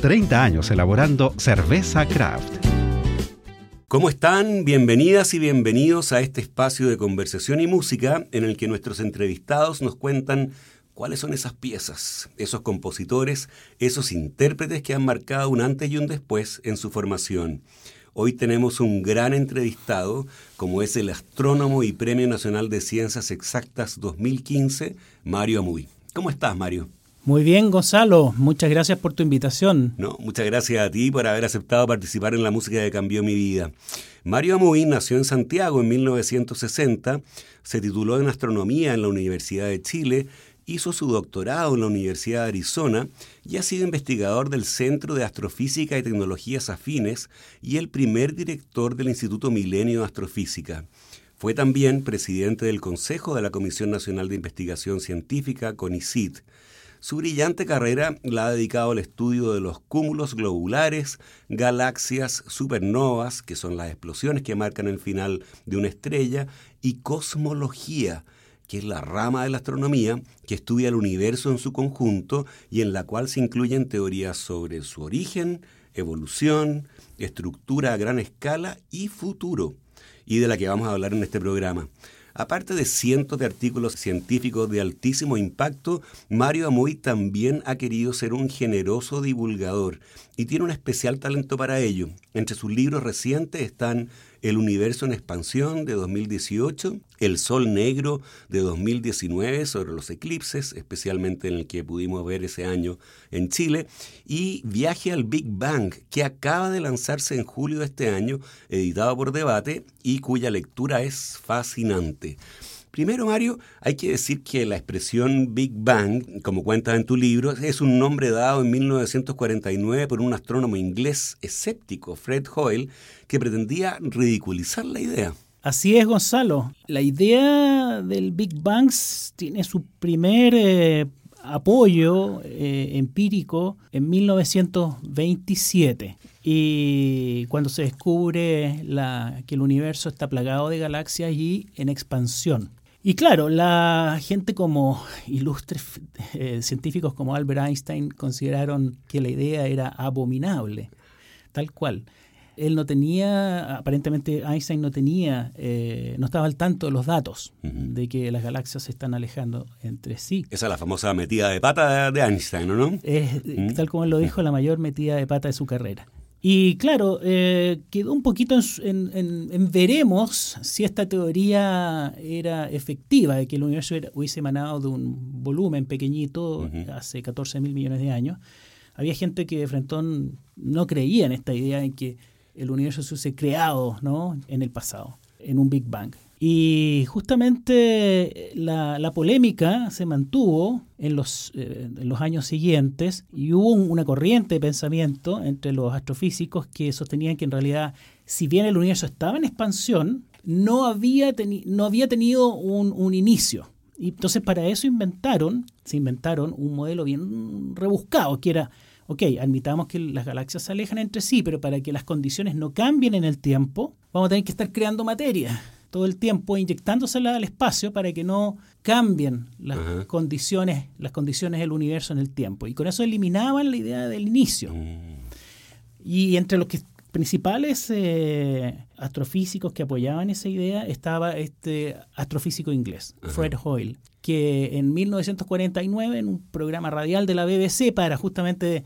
30 años elaborando cerveza craft. ¿Cómo están? Bienvenidas y bienvenidos a este espacio de conversación y música en el que nuestros entrevistados nos cuentan cuáles son esas piezas, esos compositores, esos intérpretes que han marcado un antes y un después en su formación. Hoy tenemos un gran entrevistado, como es el astrónomo y Premio Nacional de Ciencias Exactas 2015, Mario Amuy. ¿Cómo estás, Mario? Muy bien, Gonzalo. Muchas gracias por tu invitación. No, muchas gracias a ti por haber aceptado participar en la música que cambió mi vida. Mario Amuy nació en Santiago en 1960, se tituló en astronomía en la Universidad de Chile, hizo su doctorado en la Universidad de Arizona y ha sido investigador del Centro de Astrofísica y Tecnologías Afines y el primer director del Instituto Milenio de Astrofísica. Fue también presidente del Consejo de la Comisión Nacional de Investigación Científica, CONICIT. Su brillante carrera la ha dedicado al estudio de los cúmulos globulares, galaxias, supernovas, que son las explosiones que marcan el final de una estrella, y cosmología, que es la rama de la astronomía que estudia el universo en su conjunto y en la cual se incluyen teorías sobre su origen, evolución, estructura a gran escala y futuro, y de la que vamos a hablar en este programa. Aparte de cientos de artículos científicos de altísimo impacto, Mario Amoy también ha querido ser un generoso divulgador y tiene un especial talento para ello. Entre sus libros recientes están El universo en expansión de 2018, El sol negro de 2019 sobre los eclipses, especialmente en el que pudimos ver ese año en Chile, y Viaje al Big Bang, que acaba de lanzarse en julio de este año, editado por Debate y cuya lectura es fascinante. Primero, Mario, hay que decir que la expresión Big Bang, como cuentas en tu libro, es un nombre dado en 1949 por un astrónomo inglés escéptico, Fred Hoyle, que pretendía ridiculizar la idea. Así es, Gonzalo. La idea del Big Bang tiene su primer eh, apoyo eh, empírico en 1927 y cuando se descubre que el universo está plagado de galaxias y en expansión. Y claro, la gente como ilustres eh, científicos como Albert Einstein consideraron que la idea era abominable, tal cual. Él no tenía, aparentemente Einstein no tenía, eh, no estaba al tanto de los datos de que las galaxias se están alejando entre sí. Esa es la famosa metida de pata de Einstein, ¿no? Es, Tal como él lo dijo, la mayor metida de pata de su carrera. Y claro, eh, quedó un poquito en, veremos si esta teoría era efectiva, de que el universo hubiese emanado de un volumen pequeñito hace 14 mil millones de años. Había gente que de frentón no creía en esta idea de que el universo se hubiese creado ¿no? en el pasado, en un Big Bang. Y justamente la, polémica se mantuvo en los, eh, en los años siguientes y hubo una corriente de pensamiento entre los astrofísicos que sostenían que en realidad, si bien el universo estaba en expansión, no había, no había tenido un, un inicio. Y entonces para eso inventaron, se inventaron un modelo bien rebuscado, que era, ok, admitamos que las galaxias se alejan entre sí, pero para que las condiciones no cambien en el tiempo, vamos a tener que estar creando materia todo el tiempo inyectándosela al espacio para que no cambien las condiciones las condiciones del universo en el tiempo. Y con eso eliminaban la idea del inicio. Mm. y entre los que, principales eh, astrofísicos que apoyaban esa idea estaba este astrofísico inglés Fred Hoyle que en 1949 en un programa radial de la BBC para justamente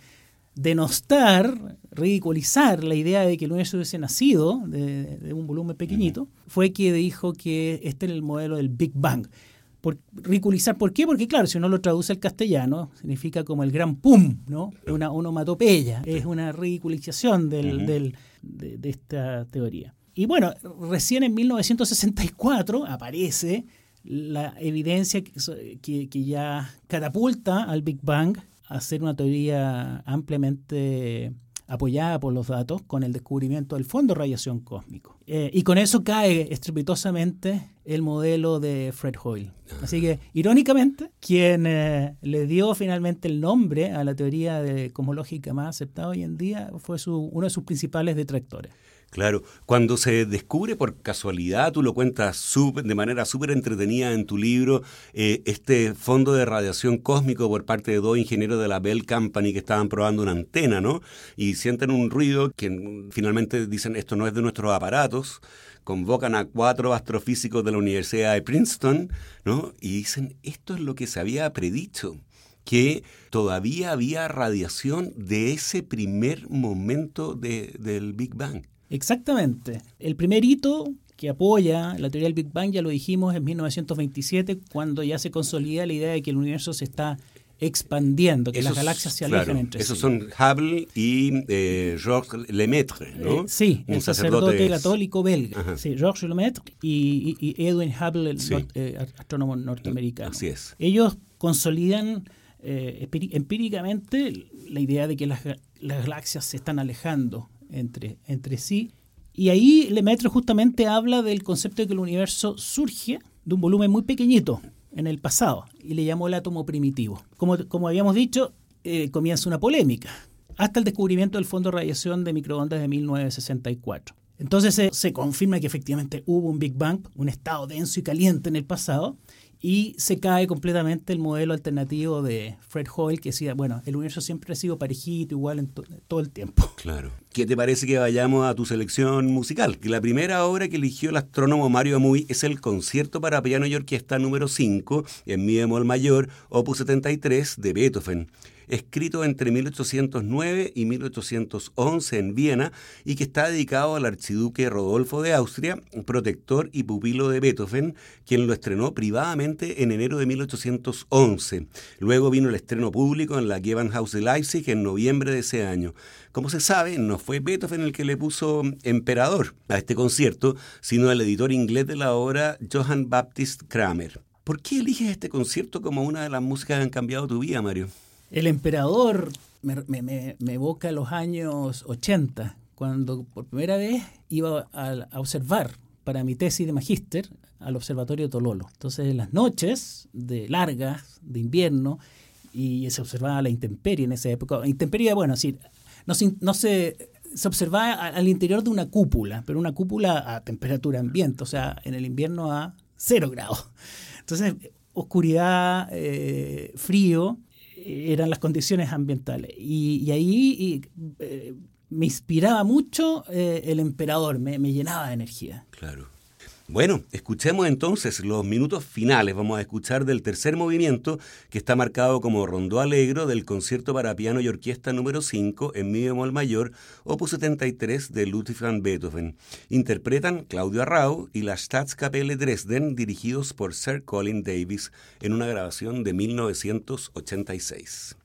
denostar, ridiculizar la idea de que el universo hubiese nacido de, un volumen pequeñito, fue que dijo que este era el modelo del Big Bang. Por, ridiculizar, ¿por qué? Porque claro, si uno lo traduce al castellano, significa como el gran pum, ¿no? Es una onomatopeya, es una ridiculización del, del, de, esta teoría. Y bueno, recién en 1964 aparece la evidencia que, que ya catapulta al Big Bang a ser una teoría ampliamente apoyada por los datos con el descubrimiento del fondo de radiación cósmico. Eh, y con eso cae estrepitosamente el modelo de Fred Hoyle. Así que, irónicamente, quien eh, le dio finalmente el nombre a la teoría de cosmológica más aceptada hoy en día fue su, uno de sus principales detractores. Claro, cuando se descubre por casualidad, tú lo cuentas de manera súper entretenida en tu libro, eh, este fondo de radiación cósmico por parte de dos ingenieros de la Bell Company que estaban probando una antena, ¿no? Y sienten un ruido que finalmente dicen esto no es de nuestros aparatos, convocan a cuatro astrofísicos de la Universidad de Princeton, ¿no? Y dicen esto es lo que se había predicho que todavía había radiación de ese primer momento del Big Bang. Exactamente. El primer hito que apoya la teoría del Big Bang, ya lo dijimos, en 1927, cuando ya se consolida la idea de que el universo se está expandiendo, que las galaxias se alejan entre esos sí. Esos son Hubble y eh, Georges Lemaitre, ¿no? Eh, sí, Un el sacerdote, católico belga. Sí, Georges Lemaitre y, Edwin Hubble, el eh, astrónomo norteamericano. Así es. Ellos consolidan empíricamente la idea de que las, las galaxias se están alejando entre, entre sí. Y ahí Lemaitre justamente habla del concepto de que el universo surge de un volumen muy pequeñito en el pasado y le llamó el átomo primitivo. Como, como habíamos dicho, eh, comienza una polémica hasta el descubrimiento del fondo de radiación de microondas de 1964. Entonces se confirma que efectivamente hubo un Big Bang, un estado denso y caliente en el pasado, y se cae completamente el modelo alternativo de Fred Hoyle que decía, bueno, el universo siempre ha sido parejito, igual en todo el tiempo. Claro. ¿Qué te parece que vayamos a tu selección musical? Que la primera obra que eligió el astrónomo Mario Amuy es el concierto para piano y orquesta número 5 en mi bemol mayor, opus 73 de Beethoven escrito entre 1809 y 1811 en Viena y que está dedicado al archiduque Rodolfo de Austria, protector y pupilo de Beethoven, quien lo estrenó privadamente en enero de 1811. Luego vino el estreno público en la Gewandhaus de Leipzig en noviembre de ese año. Como se sabe, no fue Beethoven el que le puso emperador a este concierto, sino el editor inglés de la obra, Johann Baptist Kramer. ¿Por qué eliges este concierto como una de las músicas que han cambiado tu vida, Mario? El emperador me, evoca los años 80, cuando por primera vez iba a, observar para mi tesis de magíster al Observatorio Tololo. Entonces, en las noches de largas, de invierno, y se observaba la intemperie en esa época. Intemperie, bueno, sí, no, no se, se observaba al interior de una cúpula, pero una cúpula a temperatura ambiente, o sea, en el invierno a cero grados. Entonces, oscuridad, eh, frío, eran las condiciones ambientales. Y, ahí eh, me inspiraba mucho eh, el emperador, me, me, llenaba de energía. Claro. Bueno, escuchemos entonces los minutos finales. Vamos a escuchar del tercer movimiento que está marcado como rondó alegro del concierto para piano y orquesta número 5 en mi bemol mayor, opus 73 de Ludwig van Beethoven. Interpretan Claudio Arrau y la Staatskapelle Dresden dirigidos por Sir Colin Davis en una grabación de 1986.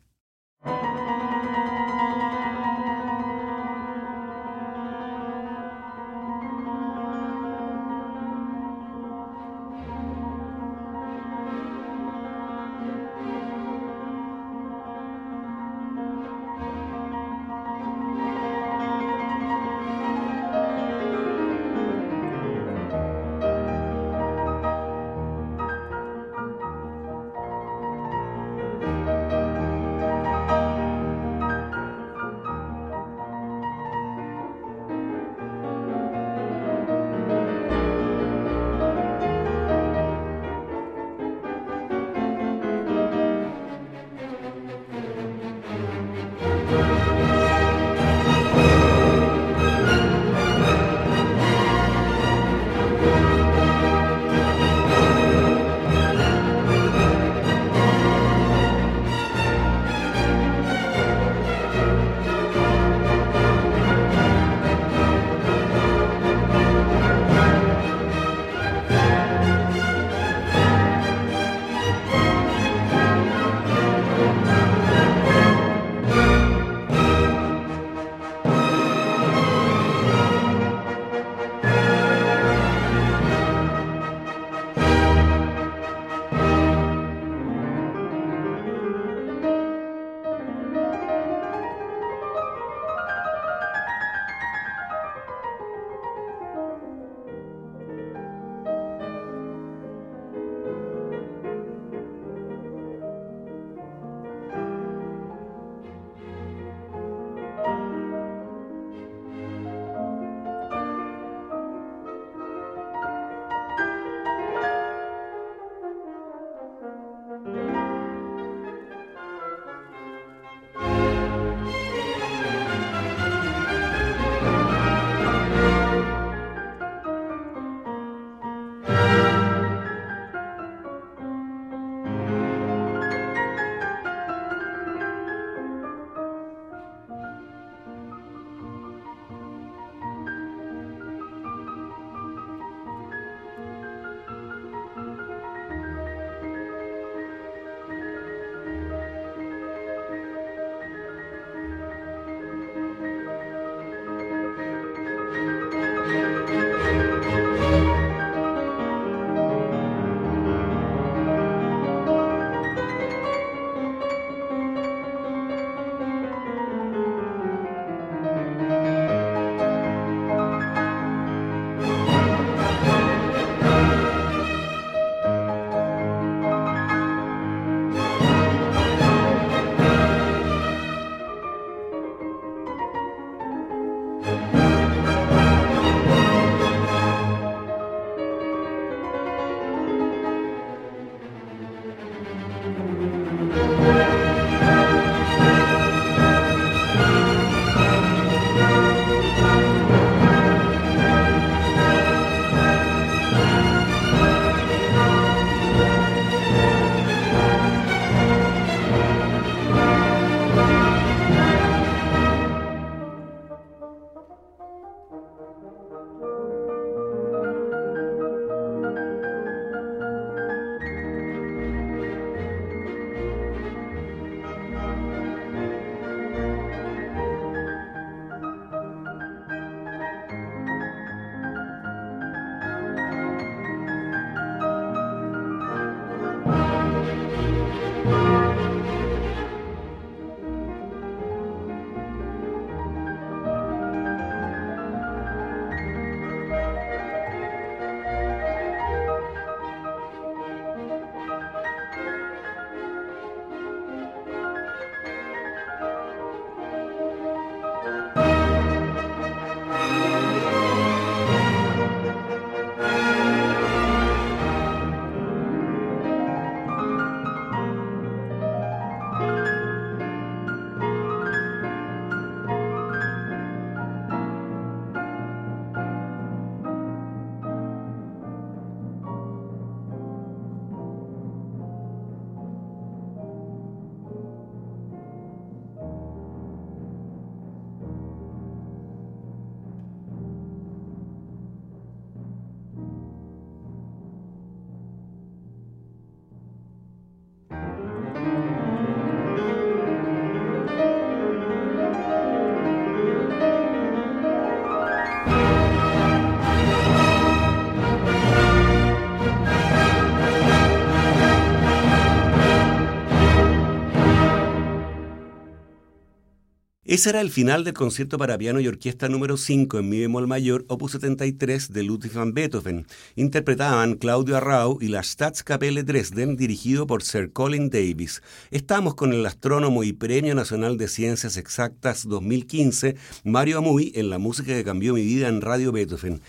Ese era el final del concierto para piano y orquesta número 5 en mi bemol mayor, opus 73 de Ludwig van Beethoven. Interpretaban Claudio Arrau y la Staatskapelle Dresden, dirigido por Sir Colin Davis. Estamos con el astrónomo y Premio Nacional de Ciencias Exactas 2015, Mario Amuy, en la música que cambió mi vida en Radio Beethoven.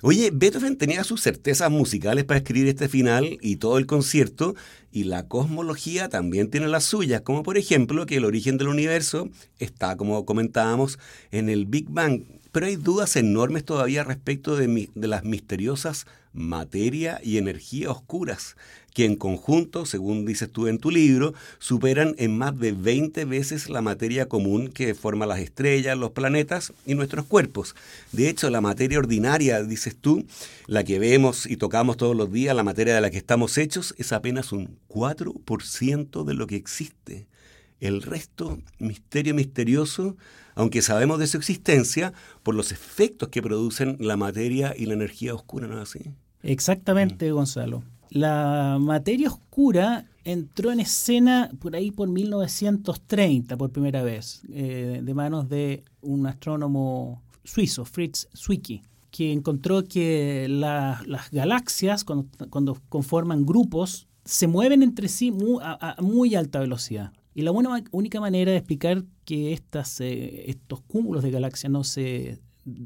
Oye, Beethoven tenía sus certezas musicales para escribir este final y todo el concierto, y la cosmología también tiene las suyas, como por ejemplo que el origen del universo está, como comentábamos, en el Big Bang. Pero hay dudas enormes todavía respecto de, de las misteriosas materia y energía oscuras que en conjunto, según dices tú en tu libro, superan en más de 20 veces la materia común que forma las estrellas, los planetas y nuestros cuerpos. De hecho, la materia ordinaria, dices tú, la que vemos y tocamos todos los días, la materia de la que estamos hechos, es apenas un 4% de lo que existe. El resto, misterio misterioso, aunque sabemos de su existencia por los efectos que producen la materia y la energía oscura, ¿no es así? Exactamente, mm. Gonzalo. La materia oscura entró en escena por ahí por 1930 por primera vez, eh, de manos de un astrónomo suizo, Fritz Zwicky, que encontró que las galaxias, cuando, conforman grupos, se mueven entre sí a, muy alta velocidad. Y la única manera de explicar que estas, eh, estos cúmulos de galaxias no se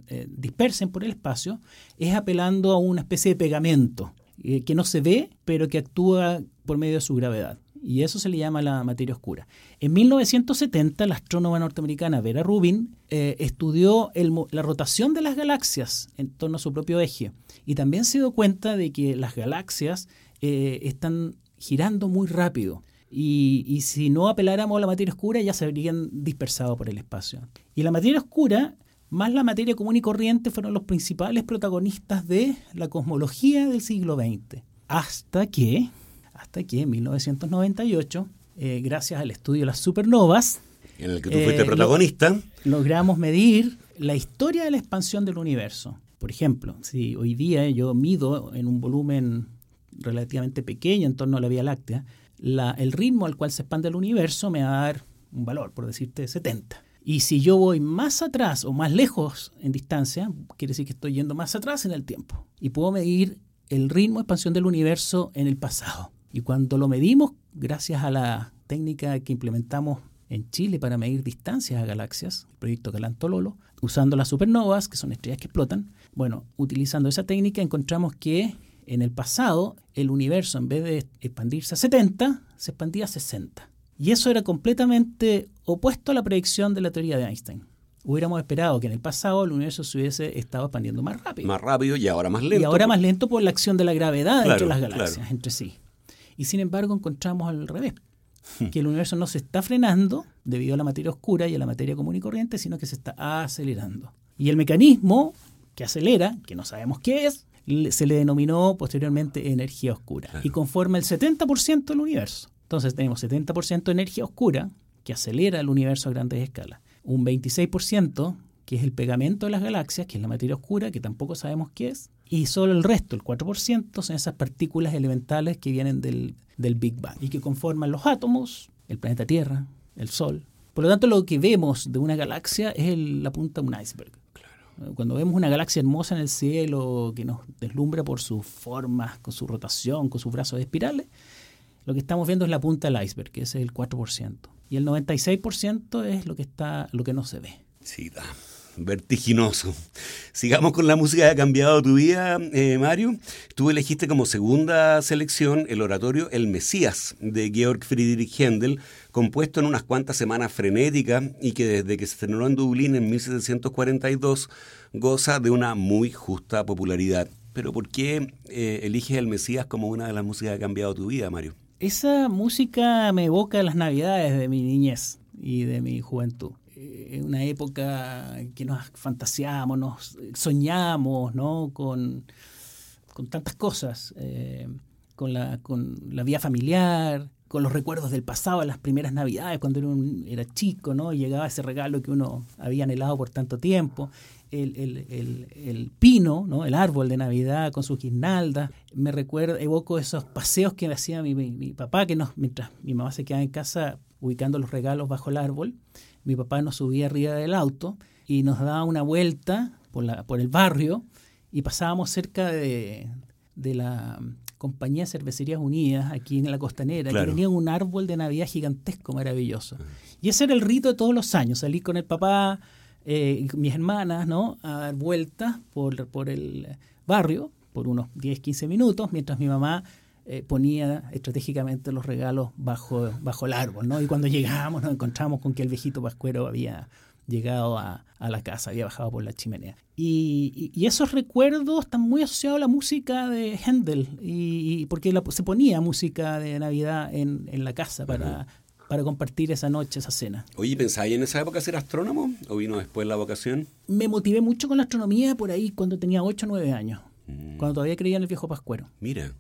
eh, dispersen por el espacio es apelando a una especie de pegamento eh, que no se ve, pero que actúa por medio de su gravedad. Y eso se le llama la materia oscura. En 1970, la astrónoma norteamericana Vera Rubin estudió la rotación de las galaxias en torno a su propio eje y también se dio cuenta de que las galaxias están girando muy rápido. Y, y, si no apeláramos a la materia oscura ya se habrían dispersado por el espacio. Y la materia oscura más la materia común y corriente fueron los principales protagonistas de la cosmología del siglo XX. Hasta que, hasta que en 1998, eh, gracias al estudio de las supernovas, en el que tú fuiste eh, protagonista, logramos medir la historia de la expansión del universo. Por ejemplo, si hoy día yo mido en un volumen relativamente pequeño en torno a la Vía Láctea, el ritmo al cual se expande el universo me va a dar un valor, por decirte 70. Y si yo voy más atrás o más lejos en distancia, quiere decir que estoy yendo más atrás en el tiempo. Y puedo medir el ritmo de expansión del universo en el pasado. Y cuando lo medimos, gracias a la técnica que implementamos en Chile para medir distancias a galaxias, el proyecto Galantololo, usando las supernovas, que son estrellas que explotan, bueno, utilizando esa técnica encontramos que en el pasado el universo en vez de expandirse a 70, se expandía a 60. Y eso era completamente opuesto a la predicción de la teoría de Einstein. Hubiéramos esperado que en el pasado el universo se hubiese estado expandiendo más rápido. Más rápido y ahora más lento. Y ahora más lento por la acción de la gravedad entre las galaxias, entre sí. Y sin embargo encontramos al revés, hmm. que el universo no se está frenando debido a la materia oscura y a la materia común y corriente, sino que se está acelerando. Y el mecanismo que acelera, que no sabemos qué es, se le denominó posteriormente energía oscura y conforma el 70% del universo. Entonces tenemos 70% de energía oscura que acelera el universo a grandes escalas, un 26% que es el pegamento de las galaxias, que es la materia oscura, que tampoco sabemos qué es, y solo el resto, el 4%, son esas partículas elementales que vienen del, del Big Bang y que conforman los átomos, el planeta Tierra, el Sol. Por lo tanto, lo que vemos de una galaxia es la punta de un iceberg. Cuando vemos una galaxia hermosa en el cielo que nos deslumbra por sus formas, con su rotación, con sus brazos de espirales, lo que estamos viendo es la punta del iceberg, que es el 4%. Y el 96% es lo que, está, lo que no se ve. Sí, da vertiginoso. Sigamos con la música que ha cambiado tu vida, eh, Mario. Tú elegiste como segunda selección el oratorio El Mesías de Georg Friedrich Händel, compuesto en unas cuantas semanas frenéticas y que desde que se estrenó en Dublín en 1742 goza de una muy justa popularidad. Pero ¿por qué eh, eliges El Mesías como una de las músicas que ha cambiado tu vida, Mario? Esa música me evoca las navidades de mi niñez y de mi juventud en una época que nos fantaseamos, nos soñamos, ¿no? Con, con tantas cosas, eh, con, la, con la vida familiar, con los recuerdos del pasado, las primeras navidades, cuando uno era chico, ¿no? llegaba ese regalo que uno había anhelado por tanto tiempo. El, el, el, pino, ¿no? el árbol de Navidad con sus guirnaldas. Me recuerdo, evoco esos paseos que hacía mi, mi, mi papá, que nos, mientras mi mamá se quedaba en casa ubicando los regalos bajo el árbol, mi papá nos subía arriba del auto y nos daba una vuelta por, la, por el barrio y pasábamos cerca de, de la compañía Cervecerías Unidas aquí en la costanera, que tenía un árbol de Navidad gigantesco, maravilloso. Y ese era el rito de todos los años, salir con el papá eh, mis hermanas, ¿no? A dar vueltas por, por el barrio por unos 10, 15 minutos, mientras mi mamá eh, ponía estratégicamente los regalos bajo, bajo el árbol, ¿no? Y cuando llegábamos nos encontramos con que el viejito pascuero había llegado a, la casa, había bajado por la chimenea. Y, esos recuerdos están muy asociados a la música de Händel, y, porque se ponía música de Navidad en, la casa para, para compartir esa noche, esa cena. Oye, ¿pensáis en esa época ser astrónomo o vino después la vocación? Me motivé mucho con la astronomía por ahí cuando tenía 8 o 9 años. Cuando todavía creía en el viejo Pascuero. Mira.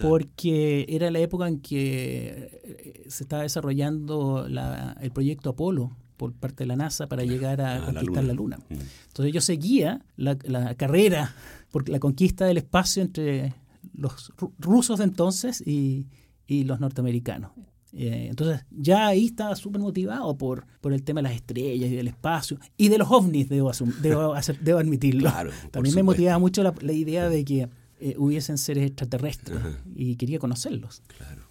Porque era la época en que eh, se estaba desarrollando el proyecto Apolo por parte de la NASA para llegar a ah, conquistar la Luna. Mm. Entonces yo seguía la, carrera por la conquista del espacio entre los rusos de entonces y los norteamericanos. Eh, entonces, ya ahí estaba súper motivado por, por el tema de las estrellas y del espacio y de los ovnis, debo, debo, debo admitirlo. También me motivaba mucho la, idea de que eh, hubiesen seres extraterrestres y quería conocerlos. Claro.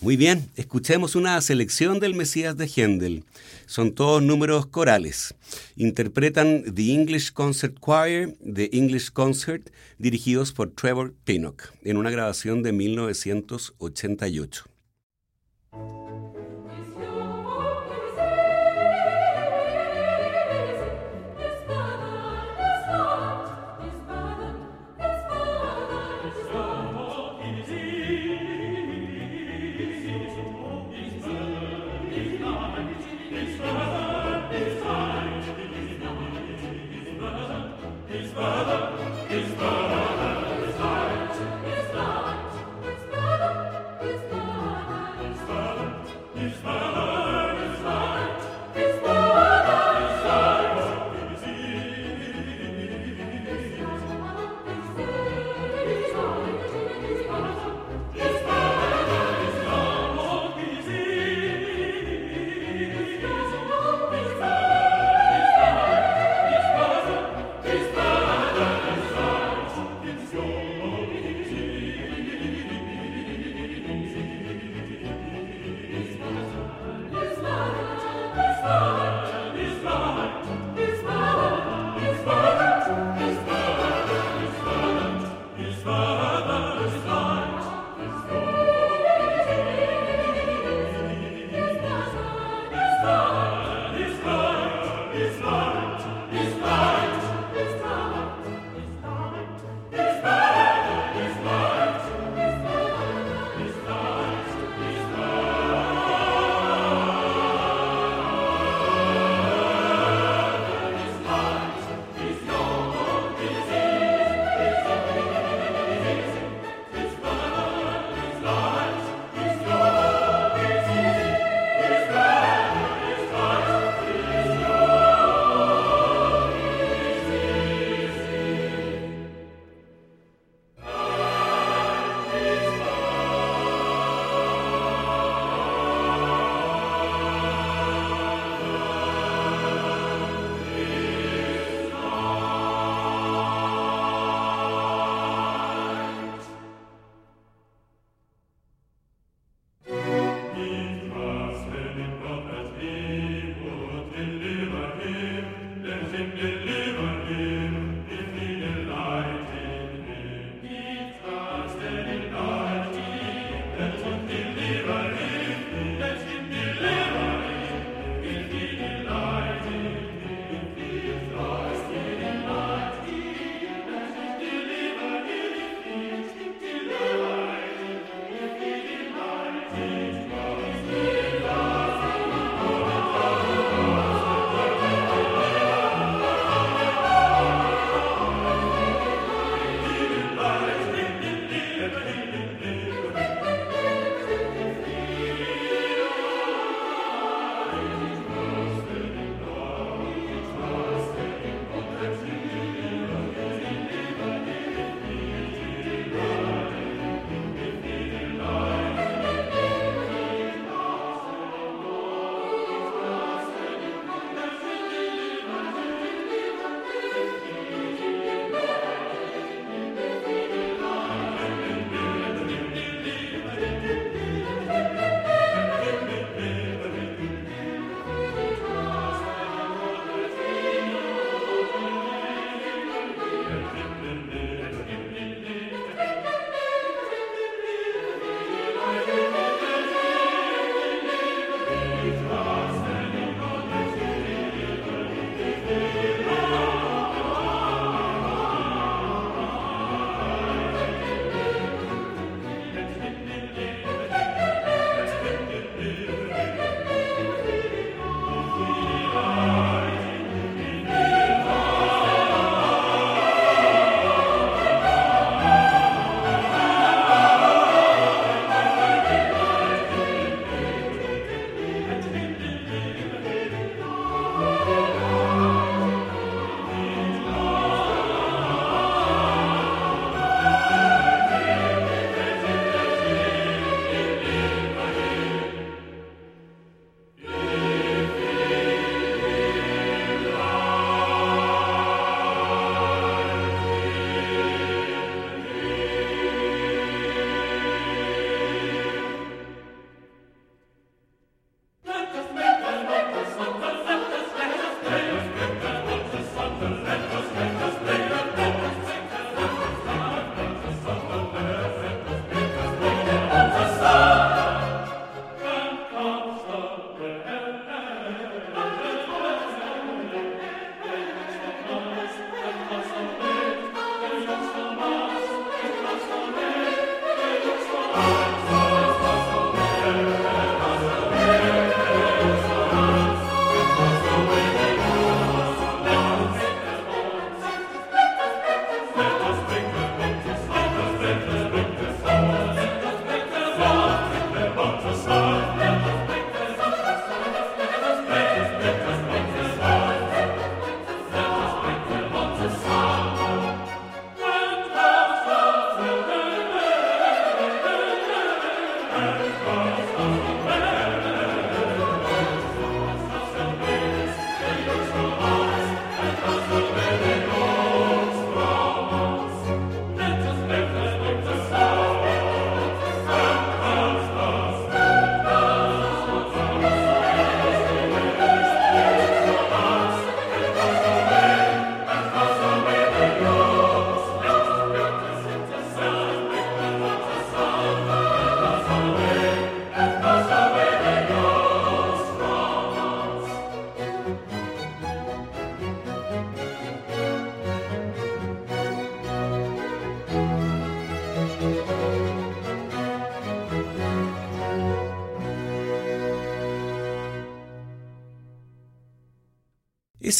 Muy bien, escuchemos una selección del Mesías de Händel. Son todos números corales. Interpretan The English Concert Choir, The English Concert, dirigidos por Trevor Pinnock, en una grabación de 1988. Thank you.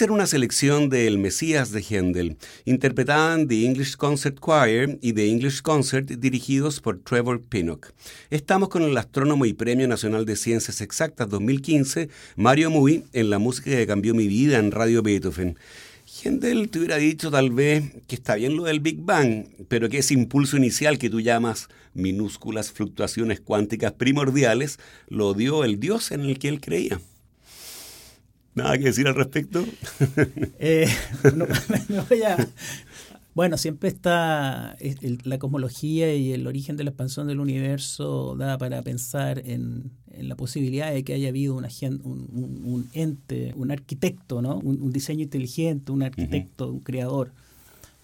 Una selección de El Mesías de Händel. Interpretaban The English Concert Choir y The English Concert dirigidos por Trevor Pinnock. Estamos con el astrónomo y Premio Nacional de Ciencias Exactas 2015, Mario Muy, en la música que cambió mi vida en Radio Beethoven. Händel te hubiera dicho tal vez que está bien lo del Big Bang, pero que ese impulso inicial que tú llamas minúsculas fluctuaciones cuánticas primordiales lo dio el Dios en el que él creía. ¿Nada que decir al respecto? Eh, bueno, siempre está la cosmología y el origen de la expansión del universo da para pensar en, la posibilidad de que haya habido un, un, ente, un arquitecto, ¿no? un, diseño inteligente, un arquitecto, un creador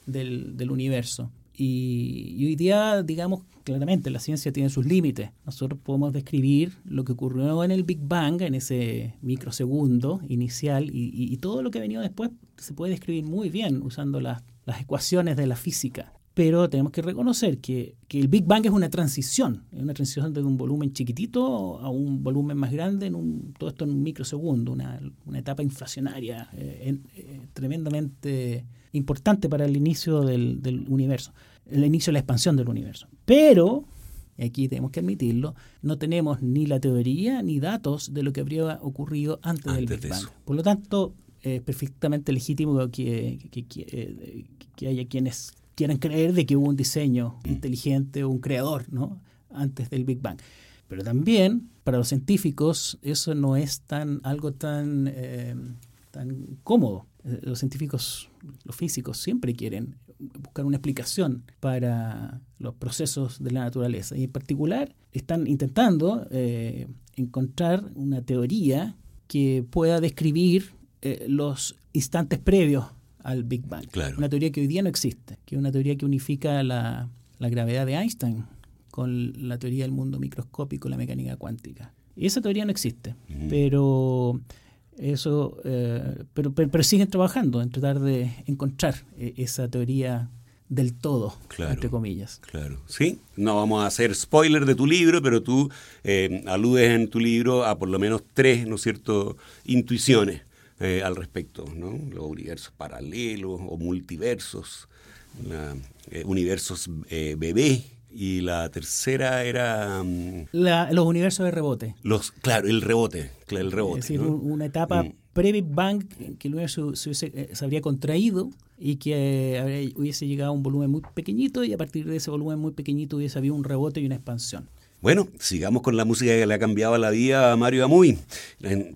del, del universo. Y, hoy día, digamos, claramente la ciencia tiene sus límites. Nosotros podemos describir lo que ocurrió en el Big Bang, en ese microsegundo inicial, y, todo lo que ha venido después se puede describir muy bien usando las, ecuaciones de la física. Pero tenemos que reconocer que, el Big Bang es una transición, es una transición de un volumen chiquitito a un volumen más grande, en un, todo esto en un microsegundo, una, etapa inflacionaria eh, eh, tremendamente importante para el inicio del, universo, el inicio de la expansión del universo. Pero, aquí tenemos que admitirlo, no tenemos ni la teoría ni datos de lo que habría ocurrido antes, del Big Bang. Por lo tanto, es perfectamente legítimo que, que, haya quienes quieran creer de que hubo un diseño mm. inteligente o un creador ¿no? antes del Big Bang. Pero también, para los científicos, eso no es tan algo tan, eh, tan cómodo. Eh, los científicos, los físicos, siempre quieren buscar una explicación para los procesos de la naturaleza. Y en particular están intentando eh, encontrar una teoría que pueda describir eh, los instantes previos al Big Bang. Una teoría que hoy día no existe, que es una teoría que unifica la, gravedad de Einstein con la teoría del mundo microscópico, la mecánica cuántica. Y esa teoría no existe, pero eso, eh, pero, pero, siguen trabajando en tratar de encontrar eh, esa teoría del todo, entre comillas. Claro, sí, no vamos a hacer spoiler de tu libro, pero tú eh, aludes en tu libro a por lo menos tres, ¿no es cierto?, intuiciones al respecto, ¿no? Los universos paralelos o multiversos, universos bebé, y la tercera era... Mm, los universos de rebote. Los, claro, el rebote, el rebote. Es decir, una etapa mm. pre-Big Bang que el universo eh, se, habría contraído y que hubiese llegado a un volumen muy pequeñito y a partir de ese volumen muy pequeñito hubiese habido un rebote y una expansión. Bueno, sigamos con la música que le ha cambiado la vida a Mario Amuy.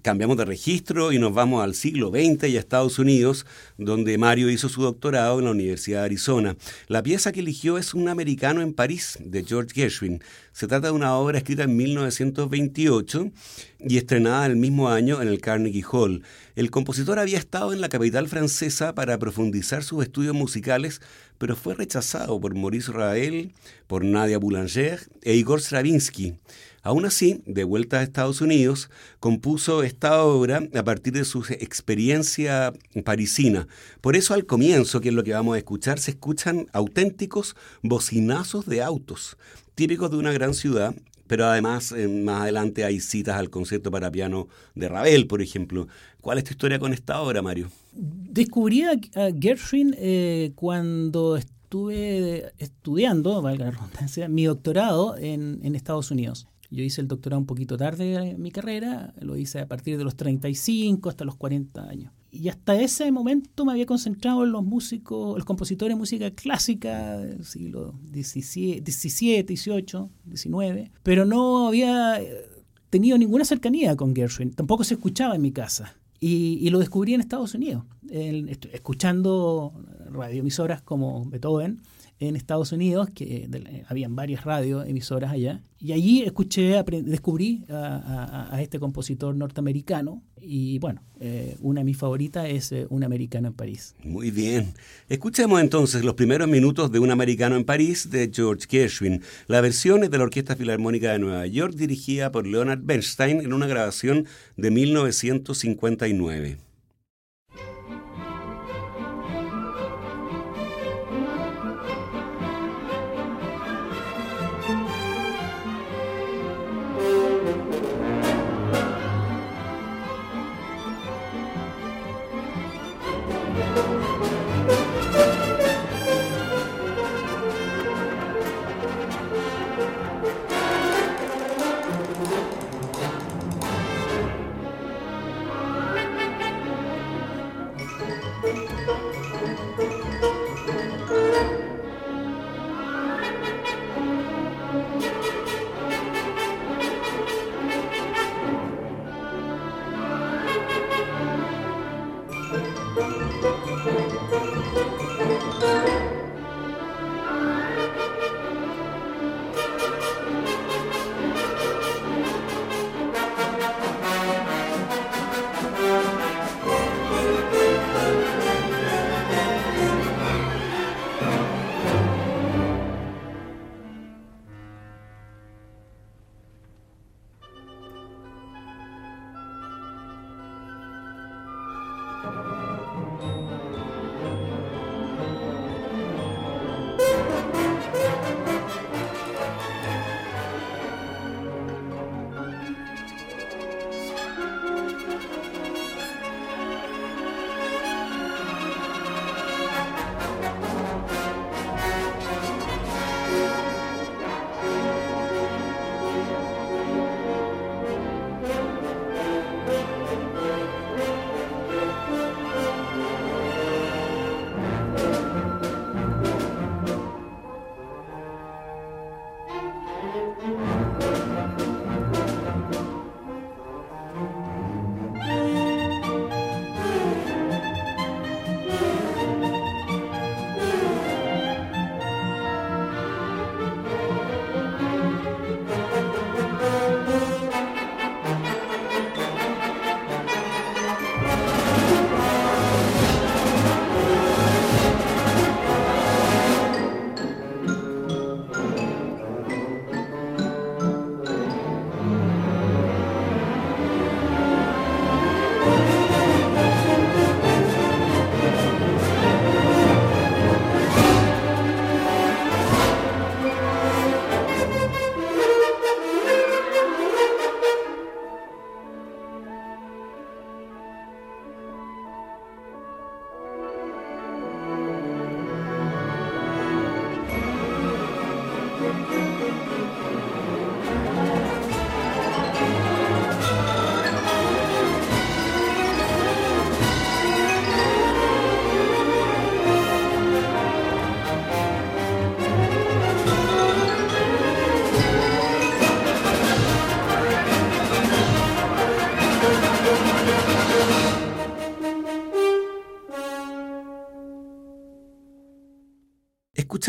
Cambiamos de registro y nos vamos al siglo XX y a Estados Unidos, donde Mario hizo su doctorado en la Universidad de Arizona. La pieza que eligió es Un americano en París, de George Gershwin. Se trata de una obra escrita en 1928 y estrenada el mismo año en el Carnegie Hall. El compositor había estado en la capital francesa para profundizar sus estudios musicales, pero fue rechazado por Maurice Ravel, por Nadia Boulanger e Igor Stravinsky. Aún así, de vuelta a Estados Unidos, compuso esta obra a partir de su experiencia parisina. Por eso al comienzo, que es lo que vamos a escuchar, se escuchan auténticos bocinazos de autos, típicos de una gran ciudad, pero además eh, más adelante hay citas al concierto para piano de Ravel, por ejemplo. ¿Cuál es tu historia con esta obra, Mario? Descubrí a, Gershwin eh, cuando estuve estudiando, valga la redundancia, mi doctorado en, en Estados Unidos. Yo hice el doctorado un poquito tarde en mi carrera, lo hice a partir de los 35 hasta los 40 años y hasta ese momento me había concentrado en los músicos, los compositores de música clásica del siglo XVII, XVIII, XIX, pero no había eh, tenido ninguna cercanía con Gershwin, tampoco se escuchaba en mi casa. Y, lo descubrí en Estados Unidos, escuchando radioemisoras como Beethoven, en Estados Unidos, que eh, habían varias radioemisoras allá, y allí escuché, descubrí a, este compositor norteamericano, y bueno, eh, una de mis favoritas es eh, Un americano en París. Muy bien. Escuchemos entonces los primeros minutos de Un americano en París de George Gershwin. La versión es de la Orquesta Filarmónica de Nueva York, dirigida por Leonard Bernstein en una grabación de 1959.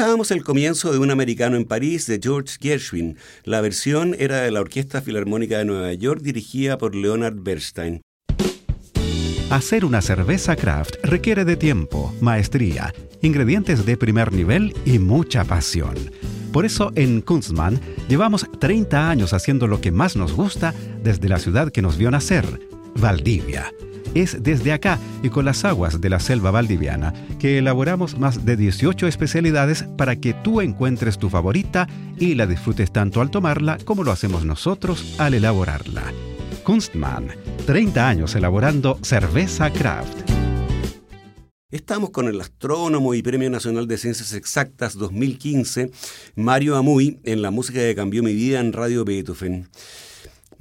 Escuchábamos el comienzo de Un americano en París de George Gershwin. La versión era de la Orquesta Filarmónica de Nueva York dirigida por Leonard Bernstein. Hacer una cerveza craft requiere de tiempo, maestría, ingredientes de primer nivel y mucha pasión. Por eso en Kunstmann llevamos 30 años haciendo lo que más nos gusta desde la ciudad que nos vio nacer, Valdivia es desde acá y con las aguas de la selva valdiviana que elaboramos más de 18 especialidades para que tú encuentres tu favorita y la disfrutes tanto al tomarla como lo hacemos nosotros al elaborarla. Kunstmann, 30 años elaborando cerveza craft. Estamos con el astrónomo y Premio Nacional de Ciencias Exactas 2015, Mario Amuy, en la música que cambió mi vida en Radio Beethoven.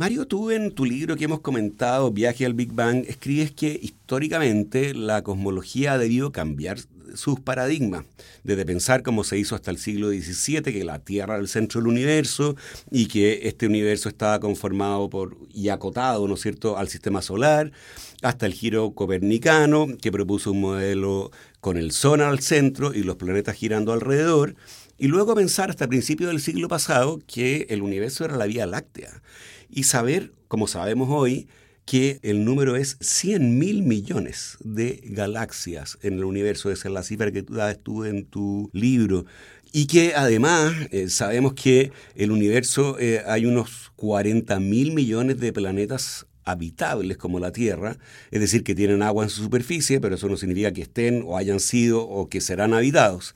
Mario, tú en tu libro que hemos comentado, Viaje al Big Bang, escribes que históricamente la cosmología ha debido cambiar sus paradigmas, desde pensar como se hizo hasta el siglo XVII, que la Tierra era el centro del universo y que este universo estaba conformado por y acotado, ¿no es cierto?, al sistema solar, hasta el giro copernicano, que propuso un modelo con el Sol al centro y los planetas girando alrededor, y luego pensar hasta el principio del siglo pasado que el universo era la Vía Láctea y saber, como sabemos hoy, que el número es 100 mil millones de galaxias en el universo. Esa es la cifra que tú das tú en tu libro. Y que además eh, sabemos que el universo eh, hay unos 40 mil millones de planetas habitables como la Tierra, es decir, que tienen agua en su superficie, pero eso no significa que estén o hayan sido o que serán habitados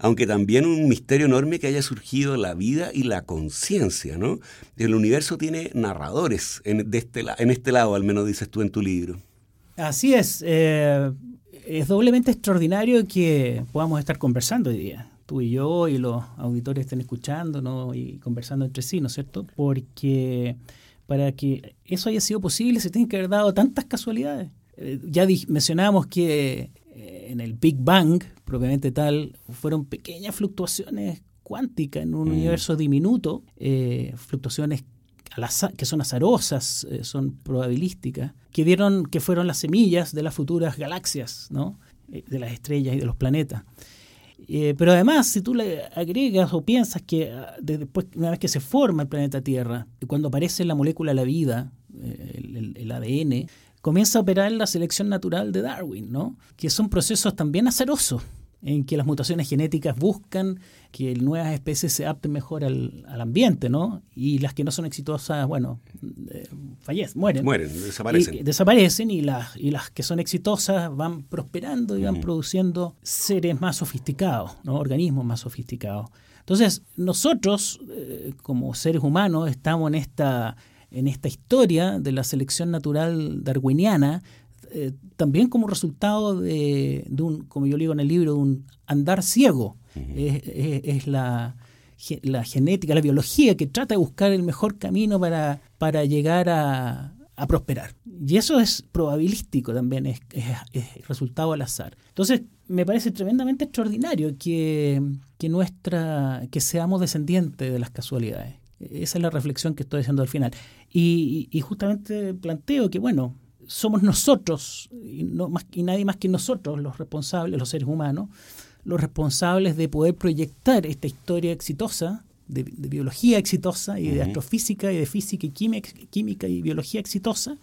aunque también un misterio enorme que haya surgido la vida y la conciencia, ¿no? El universo tiene narradores en, este, este lado, al menos dices tú en tu libro. Así es. Eh, es doblemente extraordinario que podamos estar conversando hoy día, tú y yo y los auditores estén escuchando ¿no? y conversando entre sí, ¿no es cierto? Porque para que eso haya sido posible se tienen que haber dado tantas casualidades. Eh, ya mencionábamos que en el Big Bang, propiamente tal, fueron pequeñas fluctuaciones cuánticas en un mm. universo diminuto, eh, fluctuaciones que son azarosas, eh, son probabilísticas, que dieron que fueron las semillas de las futuras galaxias, ¿no? de las estrellas y de los planetas. pero además, si tú le agregas o piensas que ah, después, una vez que se forma el planeta Tierra, cuando aparece la molécula de la vida, el, el, ADN, comienza a operar la selección natural de Darwin, ¿no? que son procesos también azarosos en que las mutaciones genéticas buscan que nuevas especies se adapten mejor al, ambiente, ¿no? Y las que no son exitosas, bueno, eh, fallecen, mueren. Mueren, desaparecen. desaparecen y las, y las que son exitosas van prosperando y van produciendo seres más sofisticados, ¿no? Organismos más sofisticados. Entonces, nosotros, eh, como seres humanos, estamos en esta en esta historia de la selección natural darwiniana, eh, también como resultado de, un, como yo digo en el libro, de un andar ciego. es, la, la, genética, la biología que trata de buscar el mejor camino para, para llegar a, a prosperar. Y eso es probabilístico también, es, es, resultado al azar. Entonces, me parece tremendamente extraordinario que, que, nuestra, que seamos descendientes de las casualidades Esa es la reflexión que estoy haciendo al final. Y, justamente planteo que, bueno, somos nosotros, y, no más, y nadie más que nosotros, los responsables, los seres humanos, los responsables de poder proyectar esta historia exitosa, de, biología exitosa y de astrofísica y de física y química, química y biología exitosa,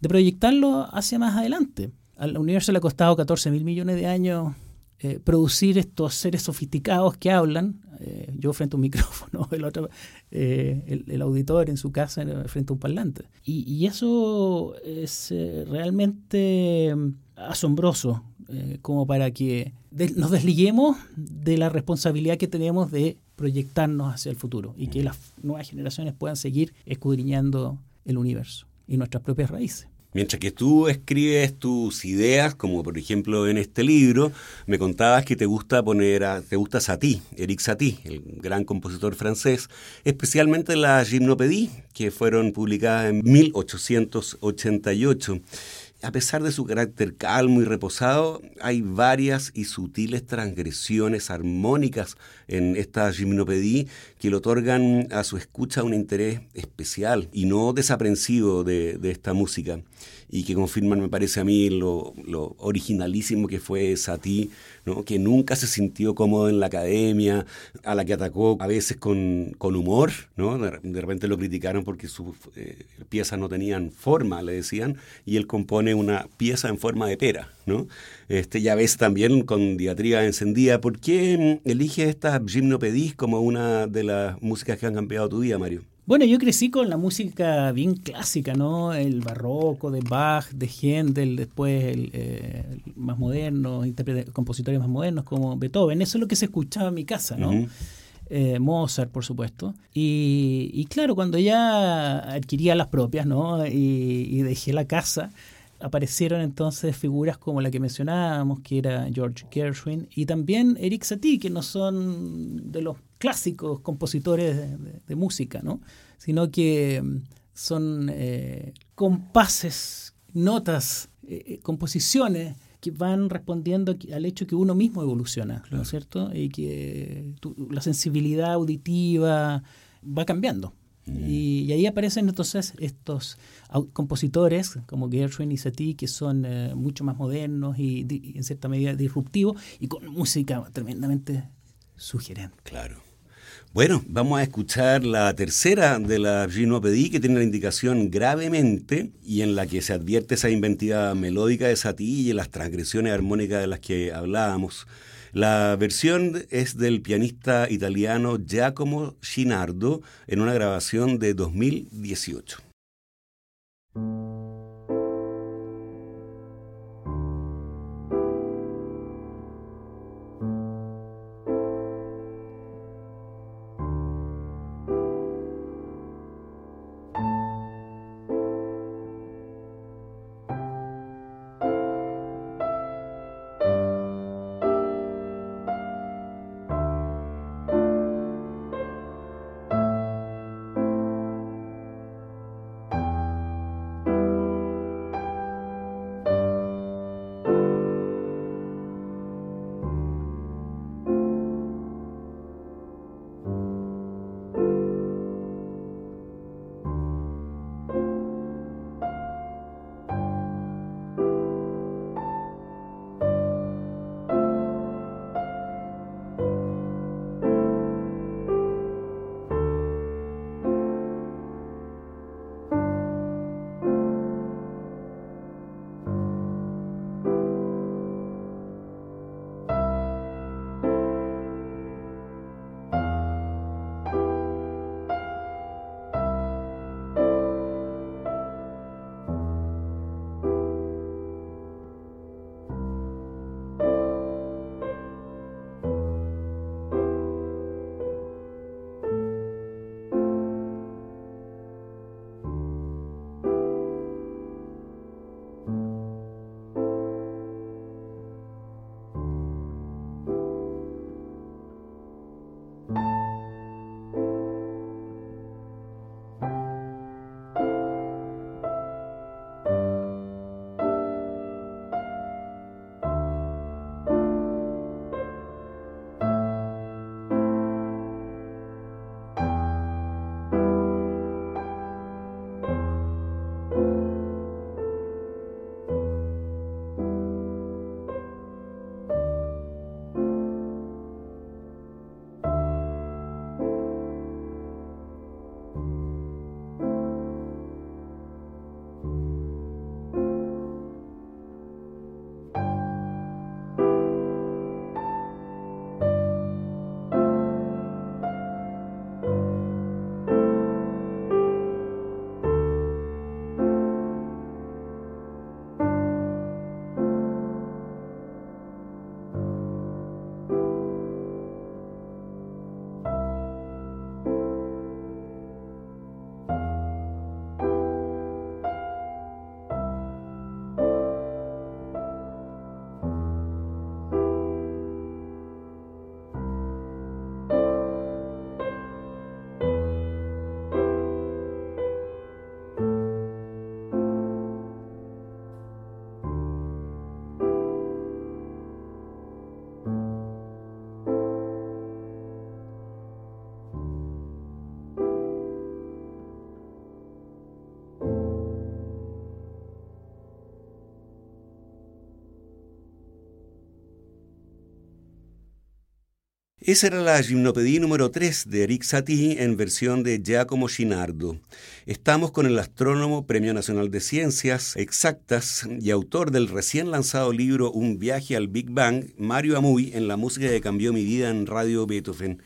de proyectarlo hacia más adelante. Al universo le ha costado 14 mil millones de años eh, producir estos seres sofisticados que hablan, eh, yo frente a un micrófono, el otro, eh, el, auditor en su casa frente a un parlante. Y, eso es realmente asombroso, como para que nos desliguemos de la responsabilidad que tenemos de proyectarnos hacia el futuro y que las nuevas generaciones puedan seguir escudriñando el universo y nuestras propias raíces. Mientras que tú escribes tus ideas, como por ejemplo en este libro, me contabas que te gusta poner a, te gusta Satie, Eric Satie, el gran compositor francés, especialmente las Gymnopédies, que fueron publicadas en 1888. A pesar de su carácter calmo y reposado, hay varias y sutiles transgresiones armónicas en esta gimnopedía que le otorgan a su escucha un interés especial y no desaprensivo de, esta música y que confirman, me parece a mí, lo, originalísimo que fue Satie, ¿no? que nunca se sintió cómodo en la academia, a la que atacó a veces con, humor, ¿no? de, repente lo criticaron porque sus eh, piezas no tenían forma, le decían, y él compone una pieza en forma de pera. ¿No? Este, ya ves también con diatría encendida. ¿Por qué eliges esta gimnopedís como una de las músicas que han cambiado tu vida, Mario? Bueno, yo crecí con la música bien clásica, ¿no? El barroco de Bach, de Händel, después el, eh, más moderno, compositores más modernos como Beethoven. Eso es lo que se escuchaba en mi casa, ¿no? Eh, Mozart, por supuesto. Y, claro, cuando ya adquiría las propias, ¿no? Y, dejé la casa, aparecieron entonces figuras como la que mencionábamos, que era George Gershwin, y también Eric Satie, que no son de los clásicos compositores de, música, ¿no? sino que mm, son eh, compases, notas, eh, eh, composiciones que van respondiendo al hecho que uno mismo evoluciona, ¿no es cierto? Y que la sensibilidad auditiva va cambiando. Y, ahí aparecen entonces estos compositores como Gershwin y Satie que son mucho más modernos y, y, en cierta medida disruptivos y con música tremendamente sugerente. Claro. Bueno, vamos a escuchar la tercera de la Ginopedí que tiene la indicación gravemente y en la que se advierte esa inventiva melódica de Satie y las transgresiones armónicas de las que hablábamos. La versión es del pianista italiano Giacomo Ginardo en una grabación de 2018. Esa era la Gimnopedía número 3 de Eric Satie en versión de Giacomo Chinardo. Estamos con el astrónomo Premio Nacional de Ciencias Exactas y autor del recién lanzado libro Un viaje al Big Bang, Mario Amuy, en la música que cambió mi vida en Radio Beethoven.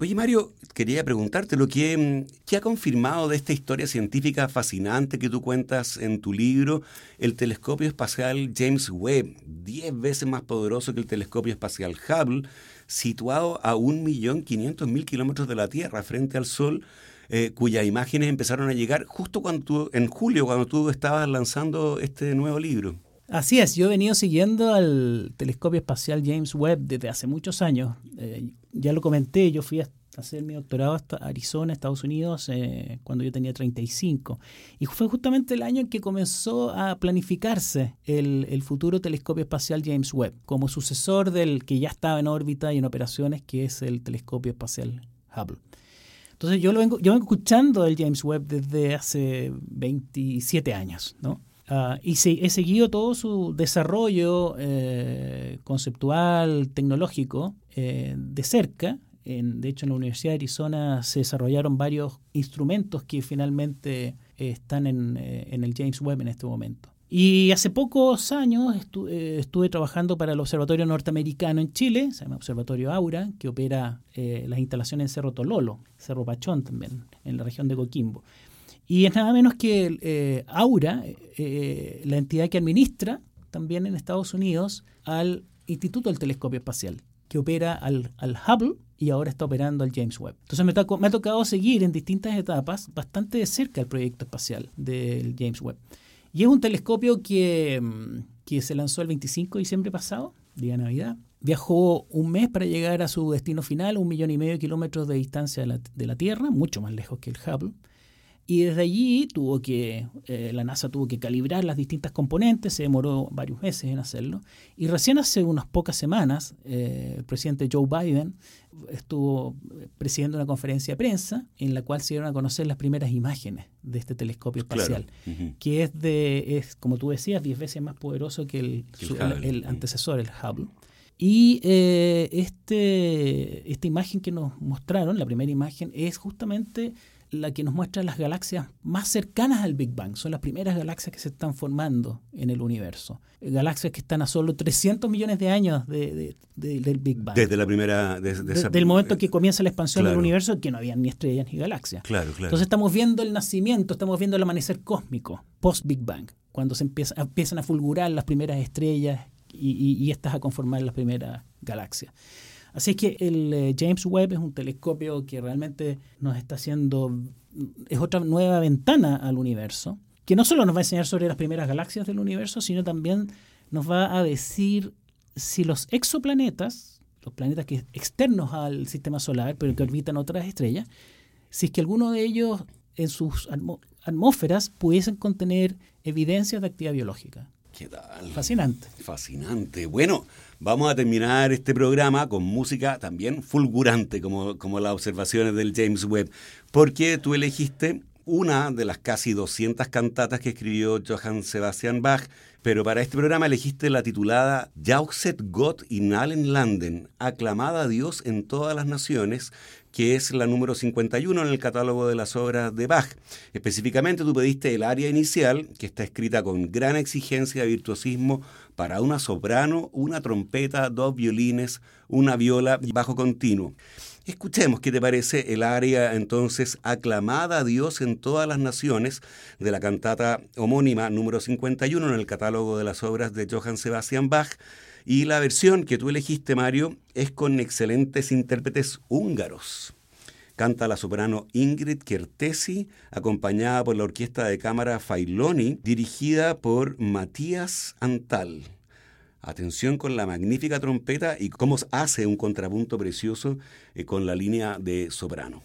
Oye Mario, quería preguntarte lo que, ¿qué ha confirmado de esta historia científica fascinante que tú cuentas en tu libro, el telescopio espacial James Webb, 10 veces más poderoso que el telescopio espacial Hubble, situado a 1.500.000 kilómetros de la Tierra frente al Sol, eh, cuyas imágenes empezaron a llegar justo cuando tú, en julio, cuando tú estabas lanzando este nuevo libro. Así es, yo he venido siguiendo al telescopio espacial James Webb desde hace muchos años. Eh, ya lo comenté, yo fui a hacer mi doctorado hasta Arizona, Estados Unidos, eh, cuando yo tenía 35. Y fue justamente el año en que comenzó a planificarse el, el, futuro telescopio espacial James Webb, como sucesor del que ya estaba en órbita y en operaciones, que es el telescopio espacial Hubble. Entonces yo, lo vengo, yo vengo escuchando el James Webb desde hace 27 años, ¿no? Uh, y se, he seguido todo su desarrollo eh, conceptual, tecnológico, eh, de cerca, de hecho, en la Universidad de Arizona se desarrollaron varios instrumentos que finalmente eh, están eh, en, el James Webb en este momento. Y hace pocos años eh, estuve trabajando para el Observatorio Norteamericano en Chile, se llama Observatorio Aura, que opera las instalaciones en Cerro Tololo, Cerro Pachón también, en la región de Coquimbo. Y es nada menos que Aura, la entidad que administra también en Estados Unidos al Instituto del Telescopio Espacial, que opera al, al Hubble, y ahora está operando el James Webb. Entonces me, me, ha tocado seguir en distintas etapas bastante de cerca el proyecto espacial del James Webb. Y es un telescopio que, mm, que se lanzó el 25 de diciembre pasado, día de Navidad. Viajó un mes para llegar a su destino final, un millón y medio de kilómetros de distancia de la, de la Tierra, mucho más lejos que el Hubble. Y desde allí tuvo que, eh, la NASA tuvo que calibrar las distintas componentes, se demoró varios meses en hacerlo. Y recién hace unas pocas semanas, eh, el presidente Joe Biden estuvo eh, presidiendo una conferencia de prensa en la cual se dieron a conocer las primeras imágenes de este telescopio espacial, que es, de, es, como tú decías, 10 veces más poderoso que el, el, antecesor, el Hubble. Y este, esta imagen que nos mostraron, la primera imagen, es justamente la que nos muestra las galaxias más cercanas al Big Bang. Son las primeras galaxias que se están formando en el universo. Galaxias que están a solo 300 millones de años de, del Big Bang. Desde la primera... Desde, del momento que comienza la expansión del universo, que no había ni estrellas ni galaxias. Claro, claro. Entonces estamos viendo el nacimiento, estamos viendo el amanecer cósmico, post-Big Bang, cuando se empieza, empiezan a fulgurar las primeras estrellas y, y, y estas a conformar las primeras galaxias. Así que el eh, James Webb es un telescopio que realmente nos está haciendo, es otra nueva ventana al universo, que no solo nos va a enseñar sobre las primeras galaxias del universo, sino también nos va a decir si los exoplanetas, los planetas que externos al sistema solar, pero que orbitan otras estrellas, si es que alguno de ellos en sus atmósferas pudiesen contener evidencias de actividad biológica. ¿Qué tal? Fascinante. Fascinante. Bueno, vamos a terminar este programa con música también fulgurante, como, como las observaciones del James Webb, porque tú elegiste una de las casi 200 cantatas que escribió Johann Sebastian Bach, pero para este programa elegiste la titulada Jauchzet Gott in allen Landen, aclamada a Dios en todas las naciones, que es la número 51 en el catálogo de las obras de Bach. Específicamente tú pediste el área inicial, que está escrita con gran exigencia de virtuosismo para una soprano, una trompeta, dos violines, una viola y bajo continuo. Escuchemos qué te parece el área entonces aclamada a Dios en todas las naciones de la cantata homónima número 51 en el catálogo de las obras de Johann Sebastian Bach y la versión que tú elegiste, Mario, es con excelentes intérpretes húngaros. Canta la soprano Ingrid Kertési, acompañada por la orquesta de cámara Failoni, dirigida por Matías Antal. Atención con la magnífica trompeta y cómo hace un contrapunto precioso eh, con la línea de soprano.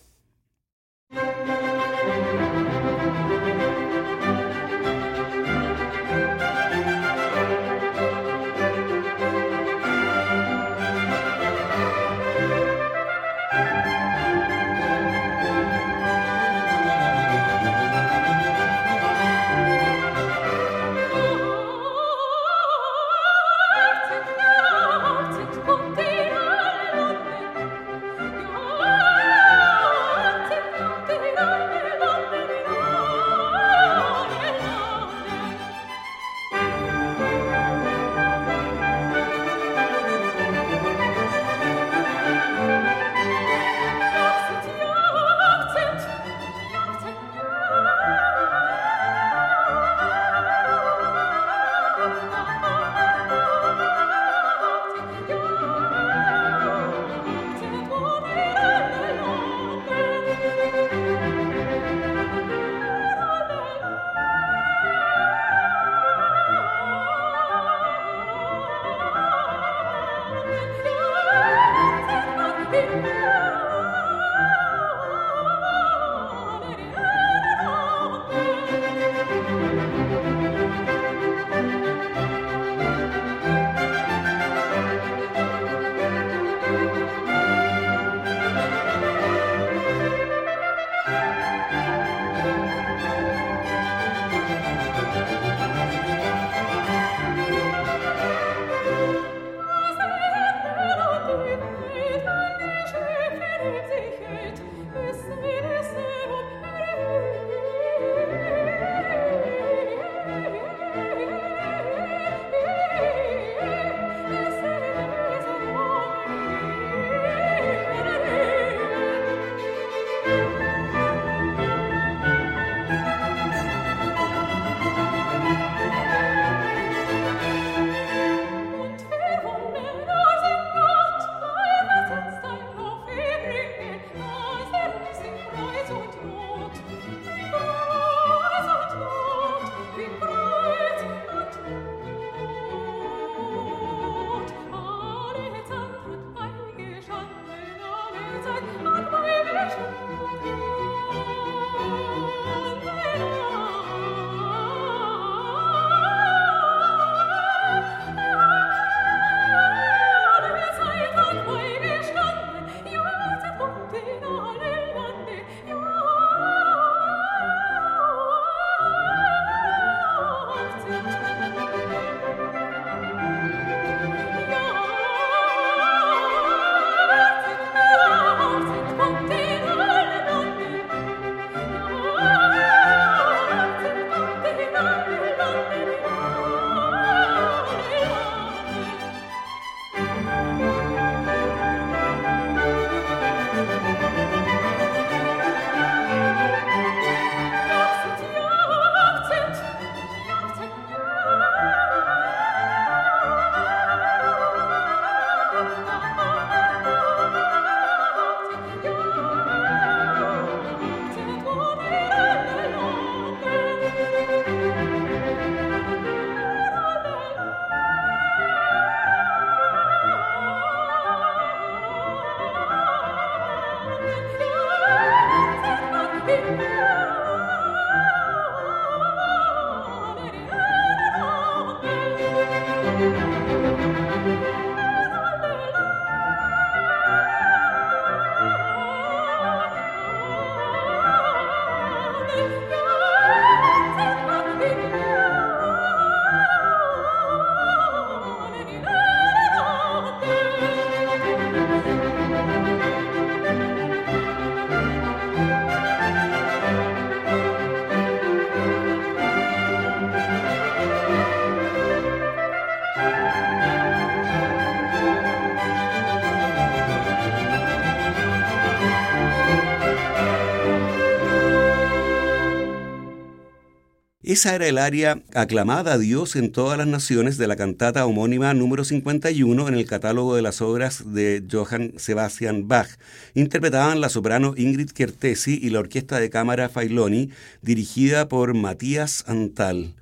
Esa era el área aclamada a Dios en todas las naciones de la cantata homónima número 51 en el catálogo de las obras de Johann Sebastian Bach. Interpretaban la soprano Ingrid Kertési y la orquesta de cámara Failoni, dirigida por Matías Antal.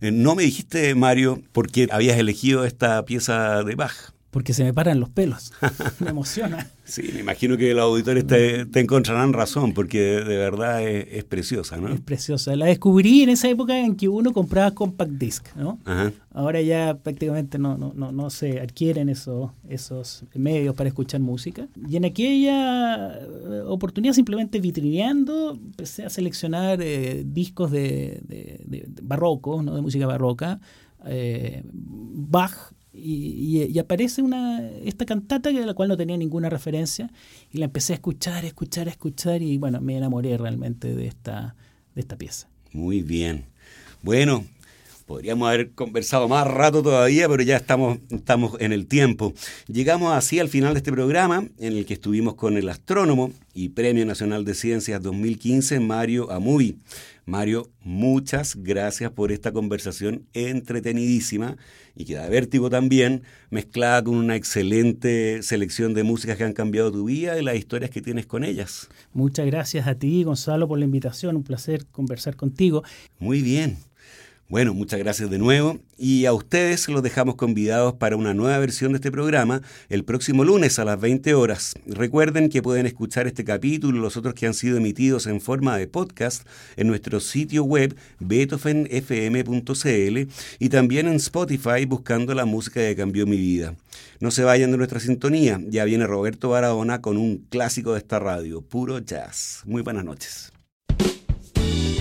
Eh, no me dijiste, Mario, por qué habías elegido esta pieza de Bach porque se me paran los pelos. me emociona. Sí, me imagino que los auditores te, encontrarán razón, porque de verdad es, preciosa, ¿no? Es preciosa. La descubrí en esa época en que uno compraba compact disc, ¿no? Ahora ya prácticamente no, no, no, no se adquieren esos, esos medios para escuchar música. Y en aquella eh, oportunidad, simplemente vitrineando, empecé a seleccionar eh, discos de, de, barrocos, ¿no? De música barroca. Eh, Bach y, aparece una, esta cantata de la cual no tenía ninguna referencia y la empecé a escuchar, a escuchar, a escuchar y bueno, me enamoré realmente de esta, de esta pieza. Muy bien. Bueno, Podríamos haber conversado más rato todavía, pero ya estamos, estamos en el tiempo. Llegamos así al final de este programa, en el que estuvimos con el astrónomo y Premio Nacional de Ciencias 2015, Mario Amuy. Mario, muchas gracias por esta conversación entretenidísima y que da vértigo también, mezclada con una excelente selección de músicas que han cambiado tu vida y las historias que tienes con ellas. Muchas gracias a ti, Gonzalo, por la invitación. Un placer conversar contigo. Muy bien. Bueno, muchas gracias de nuevo y a ustedes los dejamos convidados para una nueva versión de este programa el próximo lunes a las 20 horas. Recuerden que pueden escuchar este capítulo y los otros que han sido emitidos en forma de podcast en nuestro sitio web beethovenfm.cl y también en Spotify buscando la música que cambió mi vida. No se vayan de nuestra sintonía, ya viene Roberto Barahona con un clásico de esta radio, puro jazz. Muy buenas noches.